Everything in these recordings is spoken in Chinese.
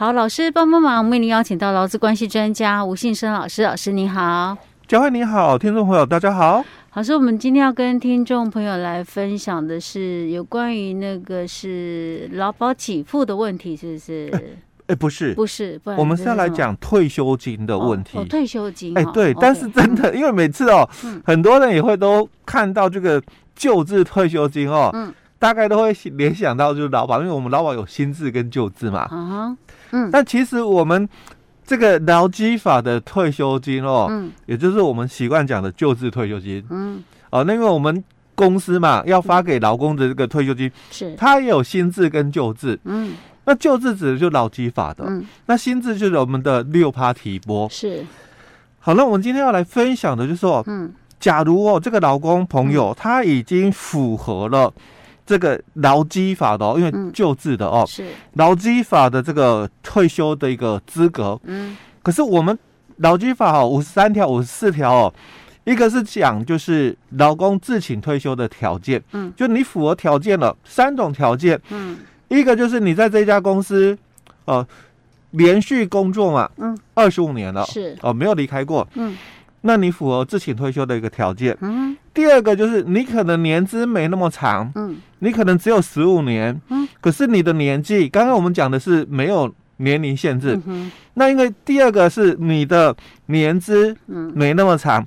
好，老师帮帮忙，我们为您邀请到劳资关系专家吴信生老师，老师你好，佳慧你好，听众朋友大家好。老师，我们今天要跟听众朋友来分享的是有关于那个是劳保给付的问题，是不是？哎、欸，不是，不是，不我们是要来讲退休金的问题。哦哦、退休金，哎、欸，对，但是真的，因为每次哦，嗯、很多人也会都看到这个旧制退休金哦，嗯，大概都会联想到就是劳保，因为我们劳保有新制跟旧制嘛，嗯，嗯，但其实我们。这个劳基法的退休金哦，嗯，也就是我们习惯讲的旧制退休金，嗯，哦，那因为我们公司嘛，要发给劳工的这个退休金，是。它也有新制跟旧制，嗯，那旧制指的就是劳基法的，嗯，那新制就是我们的六趴提拨，是。好，那我们今天要来分享的就是说，嗯，假如哦，这个劳工朋友他已经符合了。这个劳基法的哦，因为旧制的哦，是劳基法的这个退休的一个资格。嗯，可是我们劳基法哦，五十三条、五十四条哦，一个是讲就是劳工自请退休的条件。嗯，就你符合条件了，三种条件。嗯，一个就是你在这家公司哦连续工作嘛，嗯，二十五年了，是哦，没有离开过。嗯。那你符合自请退休的一个条件。嗯，第二个就是你可能年资没那么长，嗯，你可能只有十五年，嗯，可是你的年纪，刚刚我们讲的是没有年龄限制，嗯，那因为第二个是你的年资，嗯，没那么长，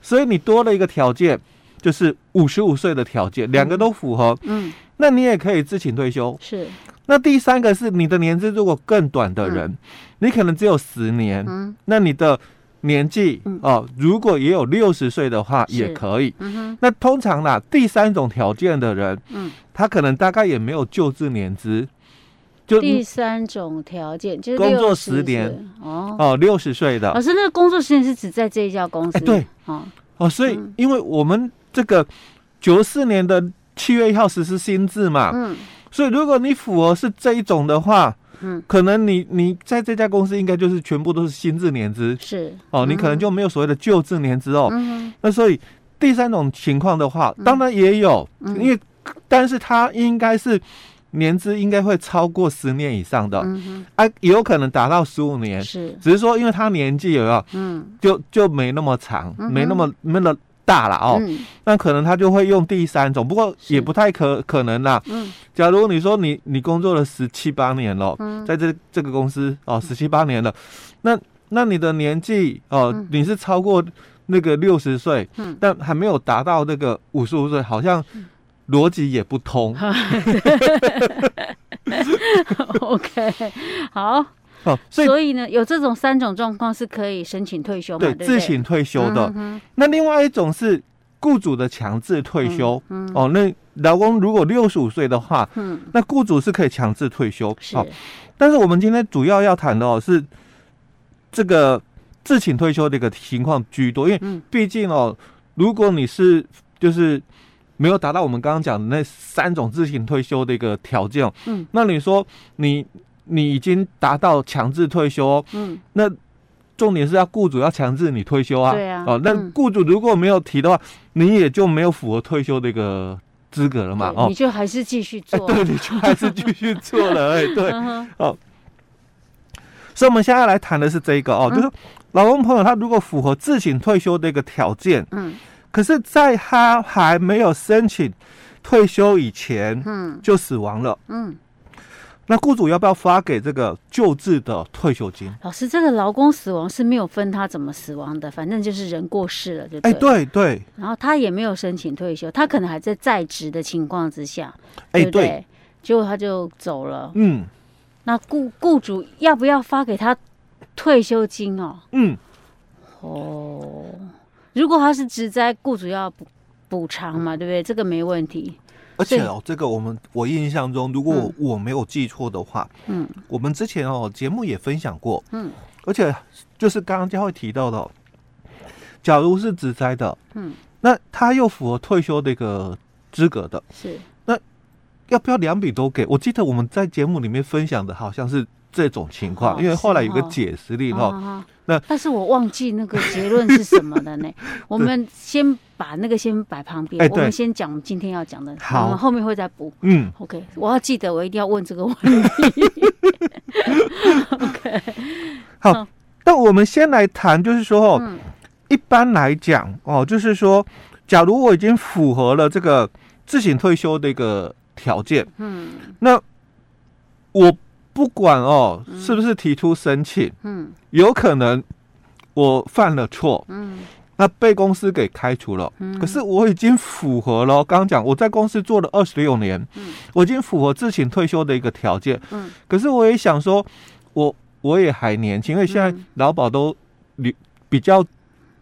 所以你多了一个条件，就是五十五岁的条件，两个都符合，嗯，那你也可以自请退休。是，那第三个是你的年资如果更短的人，你可能只有十年，嗯，那你的。年纪哦，如果也有六十岁的话，也可以。嗯、那通常啦，第三种条件的人，嗯，他可能大概也没有就职年资。就第三种条件就是工作十年哦哦，六十岁的。老师，那个工作时间是指在这一家公司？欸、对哦哦，所以因为我们这个九四年的七月一号实施新制嘛，嗯，所以如果你符合是这一种的话。嗯，可能你你在这家公司应该就是全部都是新制年资，是。哦，你可能就没有所谓的旧制年资哦。嗯，那所以第三种情况的话，当然也有，因为但是他应该是年资应该会超过十年以上的，嗯啊，也有可能达到十五年，是，只是说因为他年纪有没有，嗯，就就没那么长，没那么没那么。大了哦，嗯、那可能他就会用第三种，不过也不太可可能啦。嗯，假如你说你你工作了十七八年了，嗯，在这这个公司哦，十七八年了，那那你的年纪哦，嗯、你是超过那个六十岁，嗯，但还没有达到那个五十五岁，好像逻辑也不通。OK，好。哦，所以，所以呢，有这种三种状况是可以申请退休嘛？对，对，对，自请退休的。嗯、那另外一种是雇主的强制退休。嗯，嗯哦，那劳工如果六十五岁的话，嗯，那雇主是可以强制退休。是、哦，但是我们今天主要要谈的哦是这个自请退休的一个情况居多，因为毕竟哦，如果你是就是没有达到我们刚刚讲的那三种自行退休的一个条件，嗯，那你说你。你已经达到强制退休，嗯，那重点是要雇主要强制你退休啊，对啊，哦，那雇主如果没有提的话，你也就没有符合退休的一个资格了嘛，哦，你就还是继续做，对，你就还是继续做了，哎，对，哦，所以我们现在来谈的是这个哦，就是老公朋友他如果符合自请退休的一个条件，嗯，可是在他还没有申请退休以前，嗯，就死亡了，嗯。那雇主要不要发给这个救治的退休金？老师，这个劳工死亡是没有分他怎么死亡的，反正就是人过世了，就对。哎，对对。然后他也没有申请退休，他可能还在在职的情况之下，对不对？对。结果他就走了。嗯。那雇雇主要不要发给他退休金哦？嗯。哦，如果他是职灾，雇主要补补偿嘛，对不对？这个没问题。而且哦，这个我们我印象中，如果我没有记错的话，嗯，我们之前哦节目也分享过，嗯，而且就是刚刚佳慧提到的，假如是职灾的，嗯，那他又符合退休的一个资格的，是，那要不要两笔都给？我记得我们在节目里面分享的好像是这种情况，因为后来有个解释令哈。那但是我忘记那个结论是什么了呢？我们先把那个先摆旁边，我们先讲我们今天要讲的，好，我们后面会再补。嗯，OK，我要记得，我一定要问这个问题。OK，好，那我们先来谈，就是说一般来讲哦，就是说，假如我已经符合了这个自行退休的一个条件，嗯，那我不管哦，是不是提出申请，嗯，有可能我犯了错，嗯。那被公司给开除了，嗯、可是我已经符合了。刚刚讲我在公司做了二十六年，嗯、我已经符合自请退休的一个条件。嗯、可是我也想说，我我也还年轻，因为现在劳保都比比较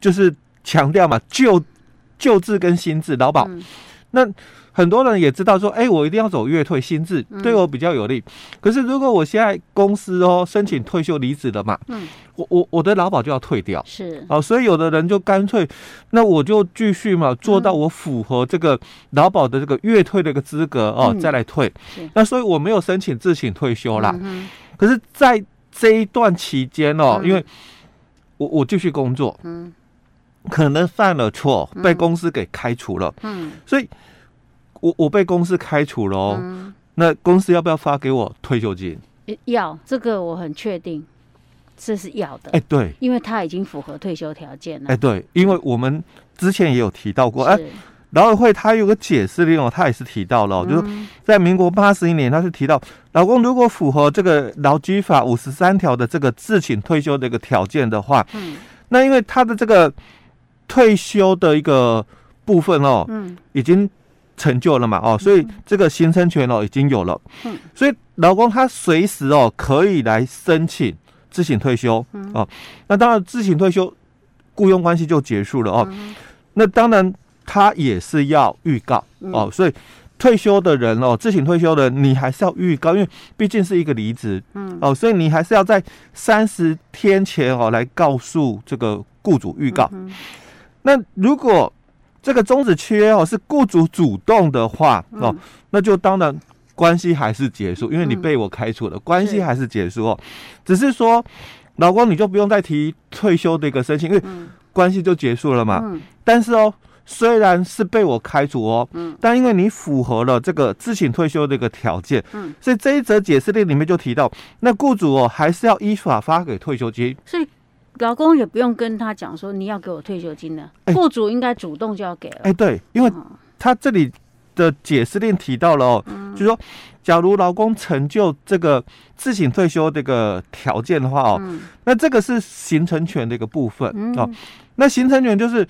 就是强调嘛，旧旧制跟新制劳保，嗯、那。很多人也知道说，哎、欸，我一定要走月退薪制，对我比较有利。嗯、可是如果我现在公司哦申请退休离职了嘛，嗯，我我我的劳保就要退掉，是。哦，所以有的人就干脆，那我就继续嘛，做到我符合这个劳保的这个月退的一个资格哦，嗯、再来退。是。那所以我没有申请自请退休啦。嗯、可是在这一段期间哦，嗯、因为我我继续工作，嗯，可能犯了错，被公司给开除了，嗯，所以。我我被公司开除了哦，嗯、那公司要不要发给我退休金？要，这个我很确定，这是要的。哎，对，因为他已经符合退休条件了。哎，对，因为我们之前也有提到过，哎是，劳委会他有个解释令哦，他也是提到了，嗯、就是在民国八十一年，他是提到，老公如果符合这个劳基法五十三条的这个自请退休的一个条件的话，嗯，那因为他的这个退休的一个部分哦，嗯，已经。成就了嘛？哦，所以这个形成权哦已经有了。嗯，所以劳工他随时哦可以来申请自行退休。嗯，哦，那当然自行退休，雇佣关系就结束了哦。嗯，那当然他也是要预告哦。所以退休的人哦，自行退休的人你还是要预告，因为毕竟是一个离职。嗯，哦，所以你还是要在三十天前哦来告诉这个雇主预告。嗯，那如果这个终止契约哦，是雇主主动的话哦，嗯、那就当然关系还是结束，因为你被我开除了，嗯、关系还是结束哦。是只是说，老公你就不用再提退休的一个申请，因为关系就结束了嘛。嗯、但是哦，虽然是被我开除哦，嗯、但因为你符合了这个自请退休的一个条件，嗯、所以这一则解释令里面就提到，那雇主哦还是要依法发给退休金。所以。劳工也不用跟他讲说，你要给我退休金的，雇主应该主动就要给了。哎，对，因为他这里的解释令提到了哦，嗯、就是说，假如劳工成就这个自行退休这个条件的话哦，嗯、那这个是形成权的一个部分、嗯、哦。那形成权就是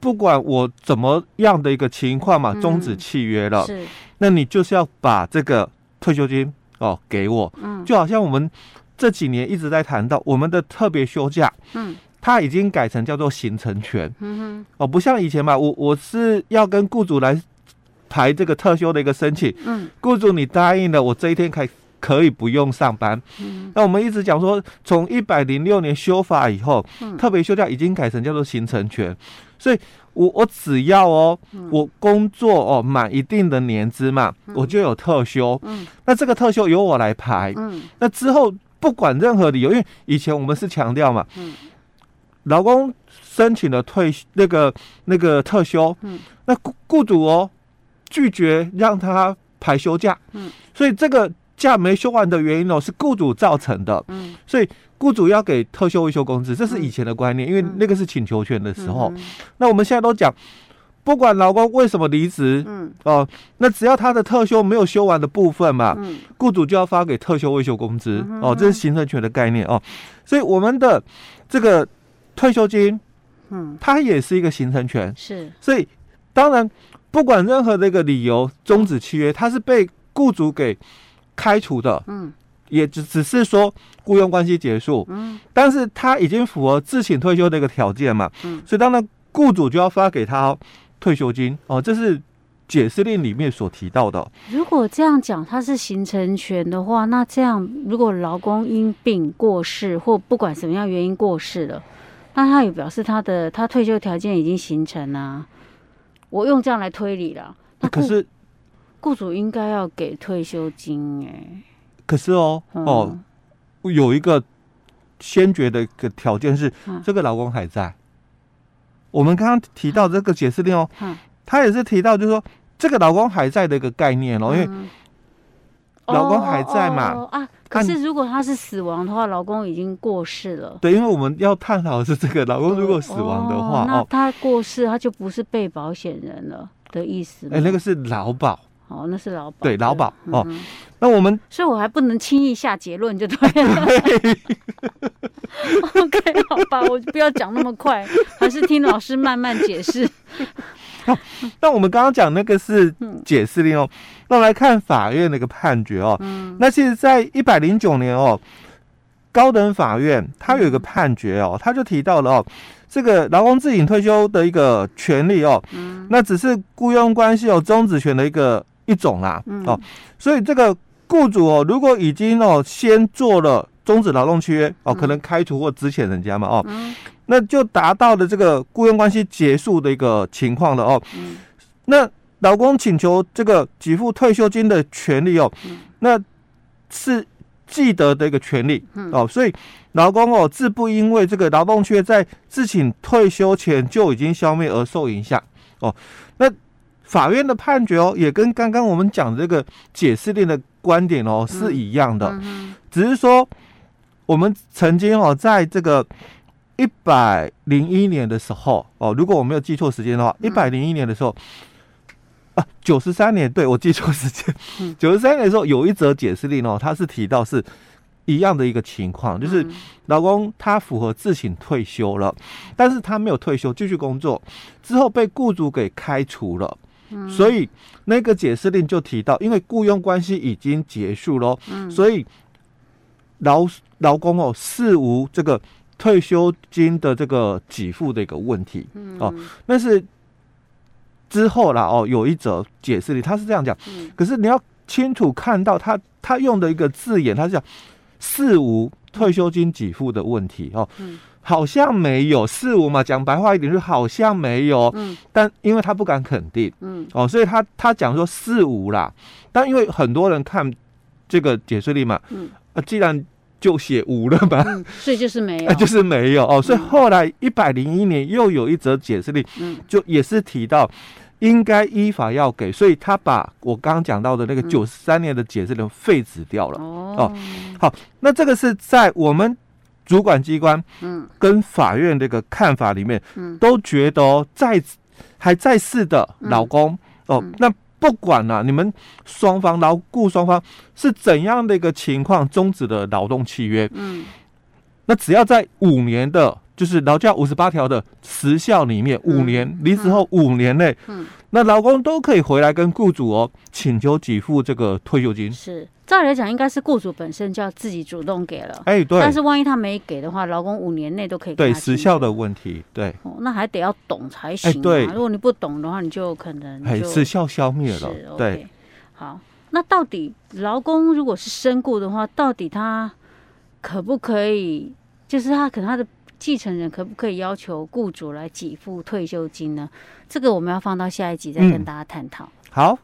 不管我怎么样的一个情况嘛，终止契约了，嗯、是，那你就是要把这个退休金哦给我，嗯，就好像我们。这几年一直在谈到我们的特别休假，嗯，它已经改成叫做行程权，嗯哼，哦，不像以前嘛，我我是要跟雇主来排这个特休的一个申请，嗯，雇主你答应了，我这一天可以可以不用上班，嗯，那我们一直讲说，从一百零六年修法以后，嗯，特别休假已经改成叫做行程权，所以我我只要哦，我工作哦满一定的年资嘛，我就有特休，嗯，那这个特休由我来排，嗯，那之后。不管任何理由，因为以前我们是强调嘛，嗯，劳工申请了退那个那个特休，嗯，那雇雇主哦拒绝让他排休假，嗯，所以这个假没休完的原因哦是雇主造成的，嗯，所以雇主要给特休未休工资，这是以前的观念，因为那个是请求权的时候，那我们现在都讲。不管劳工为什么离职，嗯，哦，那只要他的特休没有休完的部分嘛，嗯，雇主就要发给特休未休工资，哦，这是形成权的概念哦，所以我们的这个退休金，嗯，它也是一个形成权，是，所以当然不管任何的一个理由终止契约，它是被雇主给开除的，嗯，也只只是说雇佣关系结束，嗯，但是他已经符合自请退休的一个条件嘛，嗯，所以当然雇主就要发给他。退休金哦，这是解释令里面所提到的。如果这样讲，它是形成权的话，那这样如果劳工因病过世或不管什么样原因过世了，那他也表示他的他退休条件已经形成啊。我用这样来推理了。那可是雇主应该要给退休金哎。可是哦、嗯、哦，有一个先决的一个条件是，这个劳工还在。我们刚刚提到这个解释令哦，他也是提到，就是说这个老公还在的一个概念哦，因为老公还在嘛？啊，可是如果他是死亡的话，老公已经过世了。对，因为我们要探讨的是这个，老公如果死亡的话，哦，那他过世，他就不是被保险人了的意思。哎，那个是劳保。哦，那是劳保。对，劳保哦。那我们，所以我还不能轻易下结论，就对了。OK，好吧，我就不要讲那么快，还是听老师慢慢解释。好，那我们刚刚讲那个是解释令哦，那我们来看法院那个判决哦。嗯，那其实，在一百零九年哦，高等法院它有一个判决哦，他就提到了哦，这个劳工自行退休的一个权利哦，嗯，那只是雇佣关系有终止权的一个一种啦，哦，所以这个雇主哦，如果已经哦先做了终止劳动契约哦，可能开除或资遣人家嘛哦。那就达到了这个雇佣关系结束的一个情况了哦。嗯。那劳工请求这个给付退休金的权利哦，那是既得的一个权利哦。所以劳工哦自不因为这个劳动契约在自请退休前就已经消灭而受影响哦。那法院的判决哦，也跟刚刚我们讲的这个解释令的观点哦是一样的，只是说我们曾经哦在这个。一百零一年的时候，哦，如果我没有记错时间的话，一百零一年的时候，啊，九十三年，对，我记错时间，九十三年的时候有一则解释令哦，他是提到是一样的一个情况，就是老公他符合自请退休了，但是他没有退休继续工作，之后被雇主给开除了，所以那个解释令就提到，因为雇佣关系已经结束了，所以劳劳工哦事无这个。退休金的这个给付的一个问题，哦，那是之后啦，哦，有一则解释令，他是这样讲，可是你要清楚看到他他用的一个字眼，他是讲事无退休金给付的问题哦，好像没有四无嘛，讲白话一点就是好像没有，嗯但因为他不敢肯定，嗯哦，所以他他讲说四无啦，但因为很多人看这个解释力嘛，嗯啊，既然。就写无了吧、嗯，所以就是没有，就是没有哦。所以后来一百零一年又有一则解释力，嗯，就也是提到应该依法要给，所以他把我刚刚讲到的那个九十三年的解释令废止掉了。哦，哦，好，那这个是在我们主管机关，嗯，跟法院这个看法里面，嗯，都觉得在还在世的老公，哦，那。不管了、啊，你们双方劳雇双方是怎样的一个情况终止的劳动契约，嗯，那只要在五年的，就是劳教五十八条的时效里面，五年离职后五年内，嗯，那劳工都可以回来跟雇主哦请求给付这个退休金，是。照理来讲，应该是雇主本身就要自己主动给了。哎，对。但是万一他没给的话，劳工五年内都可以。对时效的问题，对。哦，那还得要懂才行。对。如果你不懂的话，你就可能就。哎，时效消灭了。是。对。好，那到底劳工如果是身故的话，到底他可不可以？就是他可能他的继承人可不可以要求雇主来给付退休金呢？这个我们要放到下一集再跟大家探讨。好。